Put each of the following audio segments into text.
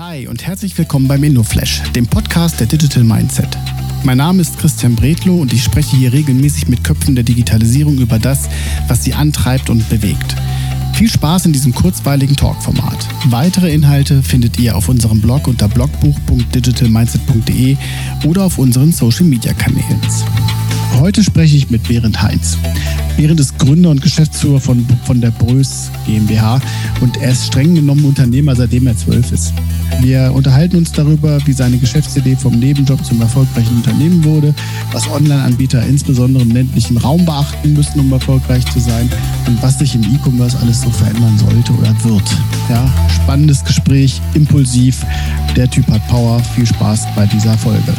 Hi und herzlich willkommen beim InnoFlash, dem Podcast der Digital Mindset. Mein Name ist Christian Bredlow und ich spreche hier regelmäßig mit Köpfen der Digitalisierung über das, was sie antreibt und bewegt. Viel Spaß in diesem kurzweiligen Talkformat. Weitere Inhalte findet ihr auf unserem Blog unter blogbuch.digitalmindset.de oder auf unseren Social Media Kanälen. Heute spreche ich mit Berend Heinz. Berend ist Gründer und Geschäftsführer von, von der Brös GmbH und er ist streng genommen Unternehmer, seitdem er zwölf ist. Wir unterhalten uns darüber, wie seine Geschäftsidee vom Nebenjob zum erfolgreichen Unternehmen wurde, was Online-Anbieter insbesondere im ländlichen Raum beachten müssen, um erfolgreich zu sein und was sich im E-Commerce alles so verändern sollte oder wird. Ja, spannendes Gespräch, impulsiv. Der Typ hat Power. Viel Spaß bei dieser Folge.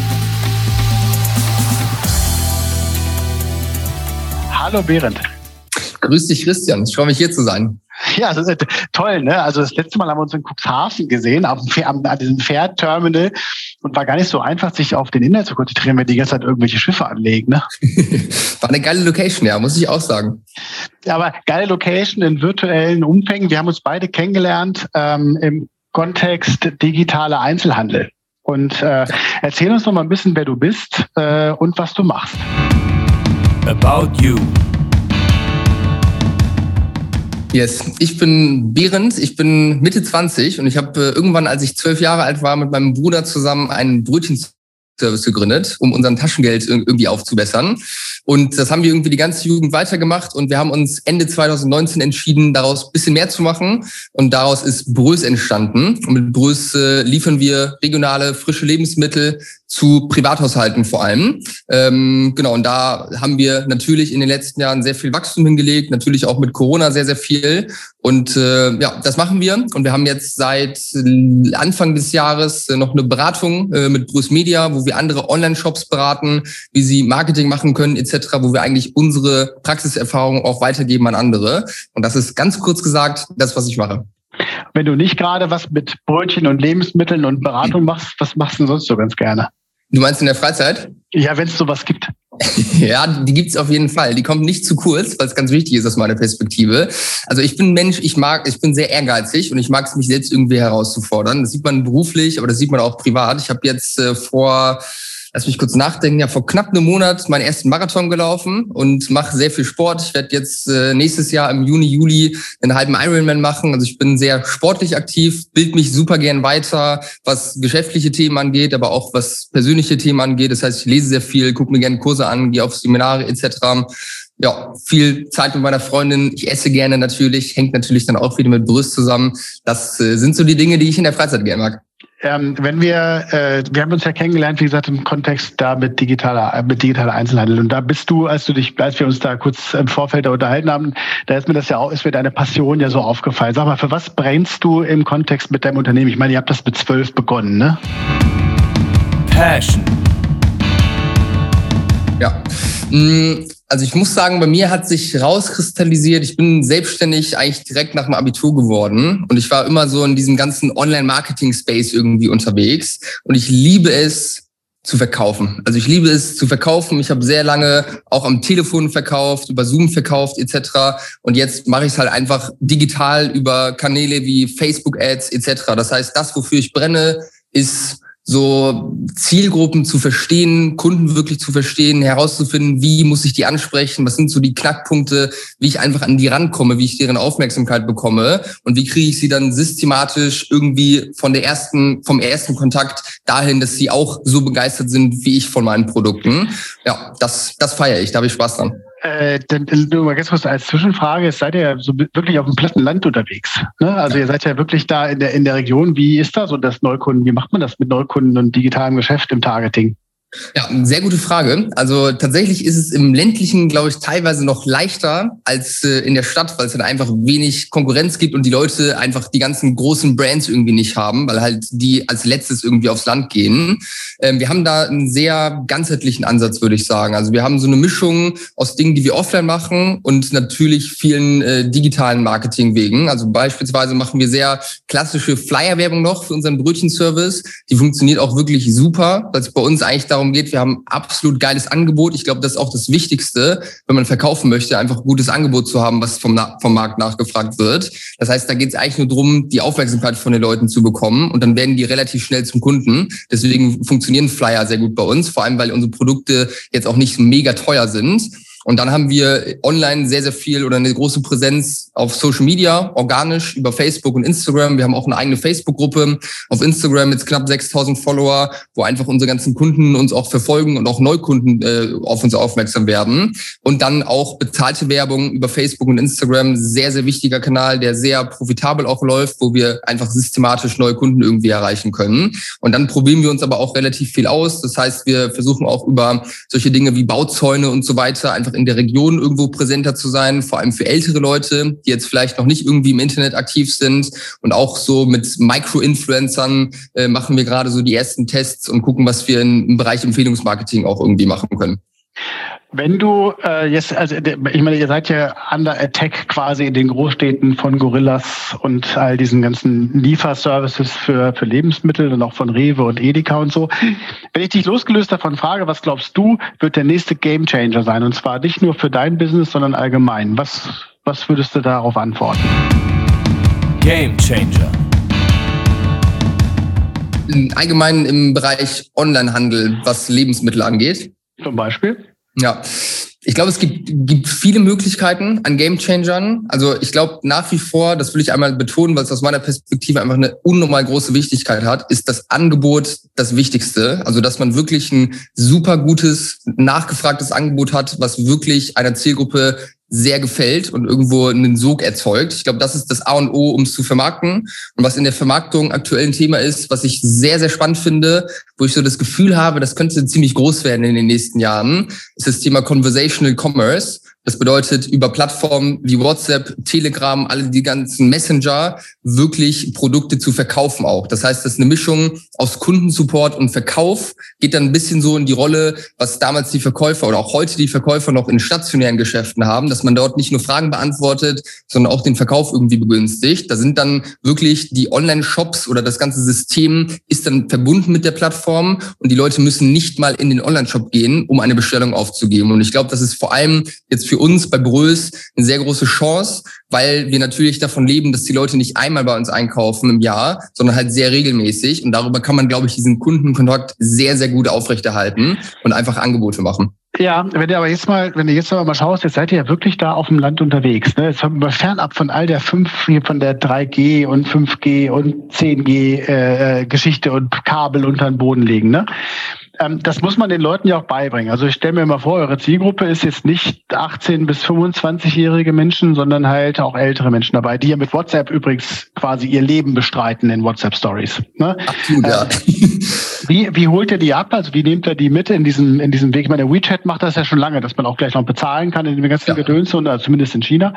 Hallo Berend. Grüß dich, Christian. Ich freue mich hier zu sein. Ja, das ist toll, ne? Also das letzte Mal haben wir uns in Cuxhaven gesehen, auf dem, am, an diesem Fährterminal und war gar nicht so einfach, sich auf den Inhalt zu konzentrieren, wenn die ganze Zeit irgendwelche Schiffe anlegen, ne? war eine geile Location, ja, muss ich auch sagen. Ja, aber geile Location in virtuellen Umfängen. Wir haben uns beide kennengelernt ähm, im Kontext digitaler Einzelhandel. Und äh, erzähl uns noch mal ein bisschen, wer du bist äh, und was du machst. About You. Yes, ich bin Behrend, ich bin Mitte 20 und ich habe äh, irgendwann, als ich zwölf Jahre alt war, mit meinem Bruder zusammen einen Brötchenservice gegründet, um unseren Taschengeld irgendwie aufzubessern. Und das haben wir irgendwie die ganze Jugend weitergemacht und wir haben uns Ende 2019 entschieden, daraus ein bisschen mehr zu machen. Und daraus ist Brös entstanden. Und mit Brös äh, liefern wir regionale, frische Lebensmittel zu Privathaushalten vor allem. Ähm, genau, und da haben wir natürlich in den letzten Jahren sehr viel Wachstum hingelegt, natürlich auch mit Corona sehr, sehr viel. Und äh, ja, das machen wir. Und wir haben jetzt seit Anfang des Jahres äh, noch eine Beratung äh, mit Bruce Media, wo wir andere Online-Shops beraten, wie sie Marketing machen können etc., wo wir eigentlich unsere Praxiserfahrung auch weitergeben an andere. Und das ist ganz kurz gesagt das, was ich mache. Wenn du nicht gerade was mit Brötchen und Lebensmitteln und Beratung machst, was machst du sonst so ganz gerne? Du meinst in der Freizeit? Ja, wenn es sowas gibt. ja, die gibt's auf jeden Fall. Die kommt nicht zu kurz, weil es ganz wichtig ist aus meiner Perspektive. Also ich bin Mensch, ich mag, ich bin sehr ehrgeizig und ich mag es mich selbst irgendwie herauszufordern. Das sieht man beruflich, aber das sieht man auch privat. Ich habe jetzt äh, vor lass mich kurz nachdenken, ja vor knapp einem Monat meinen ersten Marathon gelaufen und mache sehr viel Sport. Ich werde jetzt äh, nächstes Jahr im Juni, Juli einen halben Ironman machen. Also ich bin sehr sportlich aktiv, bild mich super gern weiter, was geschäftliche Themen angeht, aber auch was persönliche Themen angeht. Das heißt, ich lese sehr viel, gucke mir gerne Kurse an, gehe auf Seminare etc ja, viel Zeit mit meiner Freundin. Ich esse gerne natürlich, hängt natürlich dann auch wieder mit Brüst zusammen. Das äh, sind so die Dinge, die ich in der Freizeit gerne mag. Ähm, wenn wir, äh, wir haben uns ja kennengelernt, wie gesagt, im Kontext da mit digitaler, mit digitaler Einzelhandel. Und da bist du, als du dich, als wir uns da kurz im Vorfeld da unterhalten haben, da ist mir das ja auch, ist mir deine Passion ja so aufgefallen. Sag mal, für was brennst du im Kontext mit deinem Unternehmen? Ich meine, ihr habt das mit zwölf begonnen, ne? Passion. Ja. Mm, also ich muss sagen, bei mir hat sich rauskristallisiert, ich bin selbstständig eigentlich direkt nach dem Abitur geworden und ich war immer so in diesem ganzen Online-Marketing-Space irgendwie unterwegs und ich liebe es zu verkaufen. Also ich liebe es zu verkaufen. Ich habe sehr lange auch am Telefon verkauft, über Zoom verkauft etc. Und jetzt mache ich es halt einfach digital über Kanäle wie Facebook-Ads etc. Das heißt, das, wofür ich brenne, ist so Zielgruppen zu verstehen, Kunden wirklich zu verstehen, herauszufinden, wie muss ich die ansprechen, was sind so die Knackpunkte, wie ich einfach an die rankomme, wie ich deren Aufmerksamkeit bekomme und wie kriege ich sie dann systematisch irgendwie von der ersten, vom ersten Kontakt dahin, dass sie auch so begeistert sind wie ich von meinen Produkten. Ja, das, das feiere ich, da habe ich Spaß dran. Äh, denn, nur mal ganz kurz als Zwischenfrage, seid ihr ja so wirklich auf dem platten Land unterwegs. Ne? Also ihr seid ja wirklich da in der, in der Region. Wie ist das und das Neukunden? Wie macht man das mit Neukunden und digitalem Geschäft im Targeting? Ja, sehr gute Frage. Also tatsächlich ist es im ländlichen, glaube ich, teilweise noch leichter als äh, in der Stadt, weil es dann einfach wenig Konkurrenz gibt und die Leute einfach die ganzen großen Brands irgendwie nicht haben, weil halt die als letztes irgendwie aufs Land gehen. Ähm, wir haben da einen sehr ganzheitlichen Ansatz, würde ich sagen. Also wir haben so eine Mischung aus Dingen, die wir offline machen und natürlich vielen äh, digitalen Marketingwegen. Also beispielsweise machen wir sehr klassische Flyer-Werbung noch für unseren Brötchenservice. Die funktioniert auch wirklich super, weil es bei uns eigentlich darum darum geht, wir haben absolut geiles Angebot. Ich glaube, das ist auch das Wichtigste, wenn man verkaufen möchte, einfach gutes Angebot zu haben, was vom, vom Markt nachgefragt wird. Das heißt, da geht es eigentlich nur darum, die Aufmerksamkeit von den Leuten zu bekommen und dann werden die relativ schnell zum Kunden. Deswegen funktionieren Flyer sehr gut bei uns, vor allem weil unsere Produkte jetzt auch nicht mega teuer sind. Und dann haben wir online sehr, sehr viel oder eine große Präsenz auf Social Media, organisch über Facebook und Instagram. Wir haben auch eine eigene Facebook-Gruppe auf Instagram mit knapp 6000 Follower, wo einfach unsere ganzen Kunden uns auch verfolgen und auch Neukunden äh, auf uns aufmerksam werden. Und dann auch bezahlte Werbung über Facebook und Instagram, sehr, sehr wichtiger Kanal, der sehr profitabel auch läuft, wo wir einfach systematisch neue Kunden irgendwie erreichen können. Und dann probieren wir uns aber auch relativ viel aus. Das heißt, wir versuchen auch über solche Dinge wie Bauzäune und so weiter einfach einfach in der Region irgendwo präsenter zu sein, vor allem für ältere Leute, die jetzt vielleicht noch nicht irgendwie im Internet aktiv sind. Und auch so mit Micro-Influencern äh, machen wir gerade so die ersten Tests und gucken, was wir im Bereich Empfehlungsmarketing auch irgendwie machen können. Wenn du äh, jetzt, also ich meine, ihr seid ja under attack quasi in den Großstädten von Gorillas und all diesen ganzen Lieferservices für, für Lebensmittel und auch von Rewe und Edeka und so. Wenn ich dich losgelöst davon frage, was glaubst du, wird der nächste Gamechanger sein? Und zwar nicht nur für dein Business, sondern allgemein. Was, was würdest du darauf antworten? Gamechanger. Allgemein im Bereich Onlinehandel, was Lebensmittel angeht. Zum Beispiel? Ja, ich glaube, es gibt, gibt viele Möglichkeiten an Game Changern. Also ich glaube nach wie vor, das will ich einmal betonen, weil es aus meiner Perspektive einfach eine unnormal große Wichtigkeit hat, ist das Angebot das Wichtigste. Also dass man wirklich ein super gutes, nachgefragtes Angebot hat, was wirklich einer Zielgruppe sehr gefällt und irgendwo einen Sog erzeugt. Ich glaube, das ist das A und O, um es zu vermarkten. Und was in der Vermarktung aktuell ein Thema ist, was ich sehr, sehr spannend finde, wo ich so das Gefühl habe, das könnte ziemlich groß werden in den nächsten Jahren, ist das Thema Conversational Commerce. Das bedeutet, über Plattformen wie WhatsApp, Telegram, alle die ganzen Messenger wirklich Produkte zu verkaufen auch. Das heißt, das ist eine Mischung aus Kundensupport und Verkauf, geht dann ein bisschen so in die Rolle, was damals die Verkäufer oder auch heute die Verkäufer noch in stationären Geschäften haben, dass man dort nicht nur Fragen beantwortet, sondern auch den Verkauf irgendwie begünstigt. Da sind dann wirklich die Online-Shops oder das ganze System ist dann verbunden mit der Plattform und die Leute müssen nicht mal in den Online-Shop gehen, um eine Bestellung aufzugeben. Und ich glaube, das ist vor allem jetzt für uns bei Brös eine sehr große Chance, weil wir natürlich davon leben, dass die Leute nicht einmal bei uns einkaufen im Jahr, sondern halt sehr regelmäßig. Und darüber kann man, glaube ich, diesen Kundenkontakt sehr, sehr gut aufrechterhalten und einfach Angebote machen. Ja, wenn du aber jetzt mal, wenn du jetzt aber mal schaust, jetzt seid ihr ja wirklich da auf dem Land unterwegs. Ne? Jetzt haben wir fernab von all der 5, von der 3G und 5G und 10G äh, Geschichte und Kabel unter den Boden legen. Ne? Ähm, das muss man den Leuten ja auch beibringen. Also ich stelle mir mal vor, eure Zielgruppe ist jetzt nicht 18 bis 25-jährige Menschen, sondern halt auch ältere Menschen dabei, die ja mit WhatsApp übrigens quasi ihr Leben bestreiten in WhatsApp Stories. Ne? Absolut, ja. Ähm, wie, wie holt ihr die ab? Also wie nehmt ihr die mit in diesem, in diesem Weg? Ich meine, WeChat macht das ja schon lange, dass man auch gleich noch bezahlen kann in dem ganzen ja. Gedöns und also zumindest in China.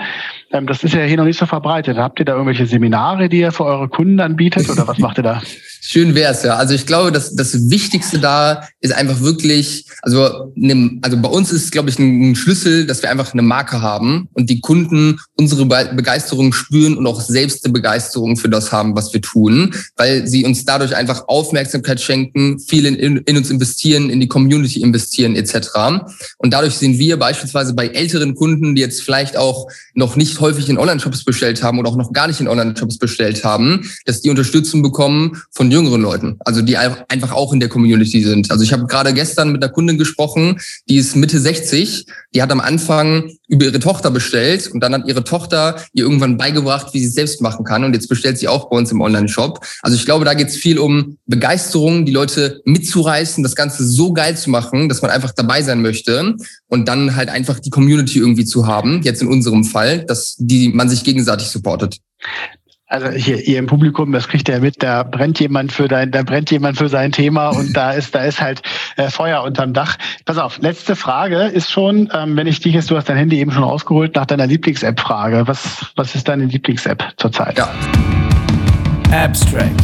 Ähm, das ist ja hier noch nicht so verbreitet. Habt ihr da irgendwelche Seminare, die ihr für eure Kunden anbietet oder was macht ihr da? Schön wär's ja. Also ich glaube, dass das Wichtigste da ist einfach wirklich, also, ne, also bei uns ist, glaube ich, ein Schlüssel, dass wir einfach eine Marke haben und die Kunden unsere Begeisterung spüren und auch selbst eine Begeisterung für das haben, was wir tun, weil sie uns dadurch einfach Aufmerksamkeit schenken, viel in, in uns investieren, in die Community investieren etc. Und dadurch sehen wir beispielsweise bei älteren Kunden, die jetzt vielleicht auch noch nicht häufig in Online-Shops bestellt haben oder auch noch gar nicht in Online-Shops bestellt haben, dass die Unterstützung bekommen von jüngeren Leuten, also die einfach auch in der Community sind. Also ich habe gerade gestern mit einer Kundin gesprochen, die ist Mitte 60, die hat am Anfang über ihre Tochter bestellt und dann hat ihre Tochter ihr irgendwann beigebracht, wie sie es selbst machen kann und jetzt bestellt sie auch bei uns im Online-Shop. Also ich glaube, da geht es viel um Begeisterung, die Leute mitzureißen, das Ganze so geil zu machen, dass man einfach dabei sein möchte und dann halt einfach die Community irgendwie zu haben, jetzt in unserem Fall, dass die man sich gegenseitig supportet. Also hier, ihr im Publikum, das kriegt ihr mit, da brennt jemand für dein, da brennt jemand für sein Thema und da ist, da ist halt äh, Feuer unterm Dach. Pass auf, letzte Frage ist schon, ähm, wenn ich dich jetzt, du hast dein Handy eben schon ausgeholt, nach deiner Lieblings-App frage. Was, was ist deine Lieblings-App zurzeit? Ja. Abstract.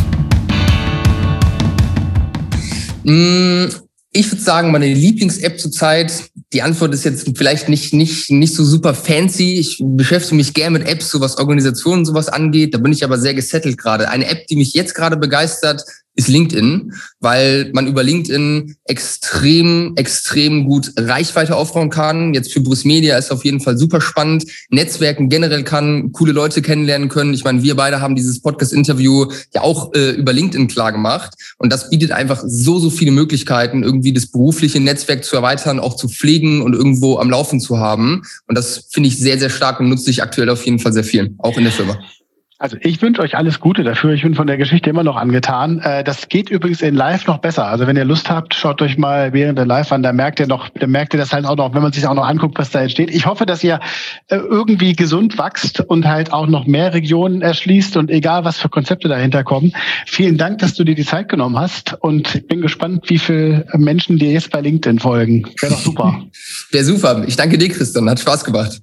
Mm, ich würde sagen, meine Lieblings-App zurzeit, die Antwort ist jetzt vielleicht nicht, nicht, nicht so super fancy. Ich beschäftige mich gerne mit Apps, so was Organisationen sowas angeht. Da bin ich aber sehr gesettelt gerade. Eine App, die mich jetzt gerade begeistert, ist LinkedIn, weil man über LinkedIn extrem, extrem gut Reichweite aufbauen kann. Jetzt für Bruce Media ist auf jeden Fall super spannend. Netzwerken generell kann, coole Leute kennenlernen können. Ich meine, wir beide haben dieses Podcast-Interview ja auch äh, über LinkedIn klar gemacht. Und das bietet einfach so, so viele Möglichkeiten, irgendwie das berufliche Netzwerk zu erweitern, auch zu pflegen und irgendwo am Laufen zu haben. Und das finde ich sehr, sehr stark und nutze ich aktuell auf jeden Fall sehr viel, auch in der Firma. Also ich wünsche euch alles Gute dafür. Ich bin von der Geschichte immer noch angetan. Äh, das geht übrigens in Live noch besser. Also wenn ihr Lust habt, schaut euch mal während der Live an. Da merkt ihr noch, da merkt ihr das halt auch noch, wenn man sich auch noch anguckt, was da entsteht. Ich hoffe, dass ihr äh, irgendwie gesund wächst und halt auch noch mehr Regionen erschließt und egal was für Konzepte dahinter kommen. Vielen Dank, dass du dir die Zeit genommen hast und ich bin gespannt, wie viele Menschen dir jetzt bei LinkedIn folgen. Wäre doch super. Wäre super. Ich danke dir, Christian. Hat Spaß gemacht.